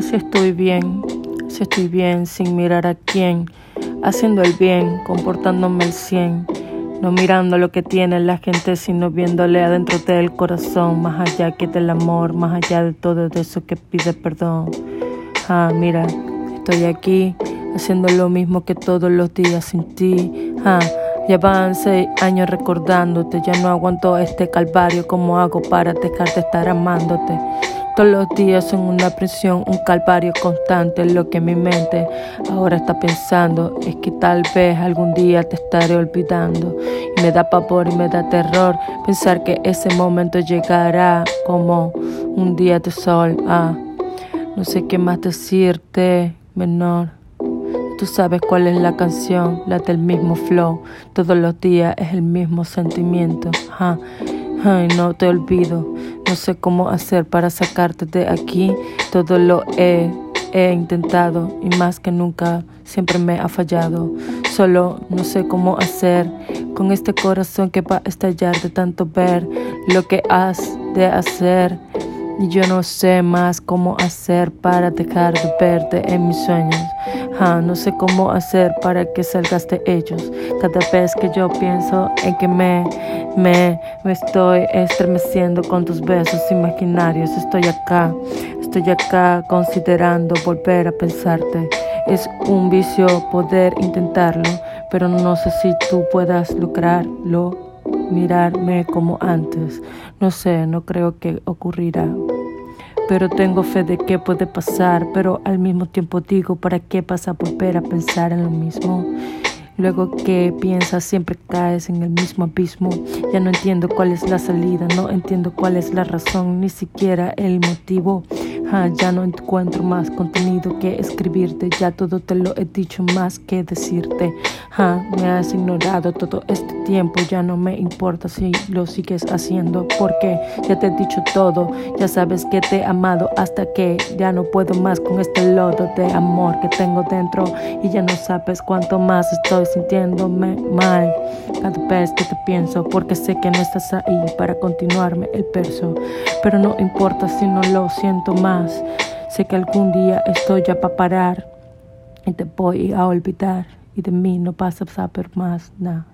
Así estoy bien, así estoy bien, sin mirar a quién, haciendo el bien, comportándome el cien, no mirando lo que tiene la gente, sino viéndole adentro del corazón, más allá que del amor, más allá de todo eso que pide perdón. Ah, mira, estoy aquí haciendo lo mismo que todos los días sin ti. Ah, ya van seis años recordándote, ya no aguanto este calvario, ¿cómo hago para dejar de estar amándote? Todos los días son una prisión, un calvario constante. Lo que mi mente ahora está pensando es que tal vez algún día te estaré olvidando. Y me da pavor y me da terror pensar que ese momento llegará como un día de sol. Ah, no sé qué más decirte, menor. Tú sabes cuál es la canción, la del mismo flow. Todos los días es el mismo sentimiento. Ah, Ay, no te olvido. No sé cómo hacer para sacarte de aquí. Todo lo he, he intentado y más que nunca siempre me ha fallado. Solo no sé cómo hacer con este corazón que va a estallar de tanto ver lo que has de hacer. Y yo no sé más cómo hacer para dejar de verte en mis sueños. Ah, no sé cómo hacer para que salgas de ellos. Cada vez que yo pienso en que me, me, me estoy estremeciendo con tus besos imaginarios, estoy acá, estoy acá considerando volver a pensarte. Es un vicio poder intentarlo, pero no sé si tú puedas lograrlo mirarme como antes. No sé, no creo que ocurrirá. Pero tengo fe de que puede pasar, pero al mismo tiempo digo, ¿para qué vas a volver a pensar en lo mismo? Luego que piensas siempre caes en el mismo abismo. Ya no entiendo cuál es la salida, no entiendo cuál es la razón, ni siquiera el motivo. Ah, ya no encuentro más contenido que escribirte, ya todo te lo he dicho más que decirte. Ah, me has ignorado todo este tiempo, ya no me importa si lo sigues haciendo, porque ya te he dicho todo, ya sabes que te he amado hasta que ya no puedo más con este lodo de amor que tengo dentro y ya no sabes cuánto más estoy sintiéndome mal cada vez que te pienso, porque sé que no estás ahí para continuarme el verso, pero no importa si no lo siento más. Sé que algún día estoy ya para parar y te voy a olvidar y de mí no vas a saber más nada.